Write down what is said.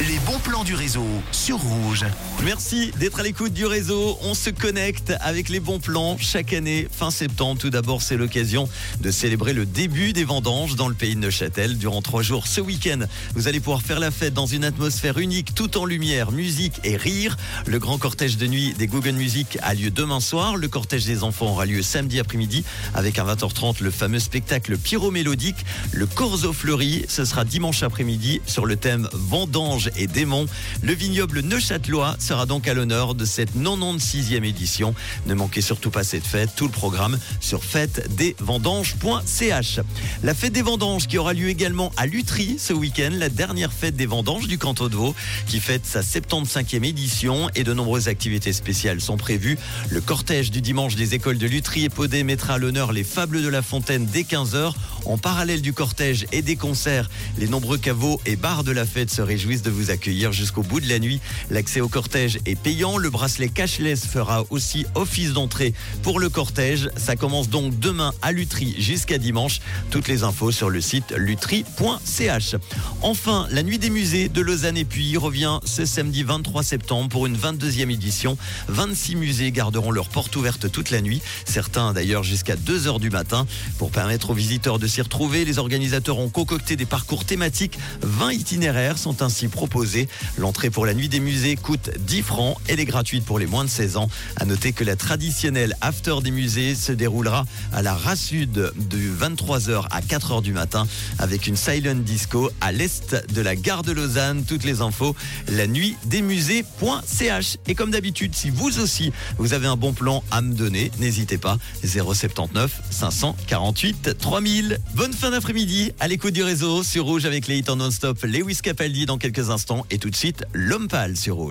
Les bons plans du réseau sur Rouge. Merci d'être à l'écoute du réseau. On se connecte avec les bons plans chaque année, fin septembre. Tout d'abord, c'est l'occasion de célébrer le début des vendanges dans le pays de Neuchâtel. Durant trois jours ce week-end, vous allez pouvoir faire la fête dans une atmosphère unique, tout en lumière, musique et rire. Le grand cortège de nuit des Google Music a lieu demain soir. Le cortège des enfants aura lieu samedi après-midi avec à 20h30 le fameux spectacle pyro-mélodique. Le Corso Fleuri, ce sera dimanche après-midi sur le thème Vendange et démons. Le vignoble neuchâtelois sera donc à l'honneur de cette 96e édition. Ne manquez surtout pas cette fête, tout le programme sur fêtedesvendanges.ch. La fête des vendanges qui aura lieu également à Lutry ce week-end, la dernière fête des vendanges du canton de Vaud qui fête sa 75e édition et de nombreuses activités spéciales sont prévues. Le cortège du dimanche des écoles de Lutry et Podé mettra à l'honneur les fables de la fontaine dès 15h. En parallèle du cortège et des concerts, les nombreux caveaux et bars de la fête se réjouissent de vous accueillir jusqu'au bout de la nuit. L'accès au cortège est payant. Le bracelet cashless fera aussi office d'entrée pour le cortège. Ça commence donc demain à Lutry jusqu'à dimanche. Toutes les infos sur le site lutry.ch. Enfin, la nuit des musées de Lausanne et puis revient ce samedi 23 septembre pour une 22e édition. 26 musées garderont leurs portes ouvertes toute la nuit. Certains d'ailleurs jusqu'à 2 heures du matin. Pour permettre aux visiteurs de s'y retrouver, les organisateurs ont concocté des parcours thématiques. 20 itinéraires sont ainsi proposés. L'entrée pour la nuit des musées coûte 10 francs. Elle est gratuite pour les moins de 16 ans. À noter que la traditionnelle after des musées se déroulera à la Rassude de 23h à 4h du matin avec une silent disco à l'est de la gare de Lausanne. Toutes les infos, la nuit des musées.ch. Et comme d'habitude, si vous aussi vous avez un bon plan à me donner, n'hésitez pas. 079 548 3000. Bonne fin d'après-midi à l'écoute du réseau sur Rouge avec les hits non-stop. Lewis Capaldi dans quelques instants et tout de suite l'homme pâle sur Rouge.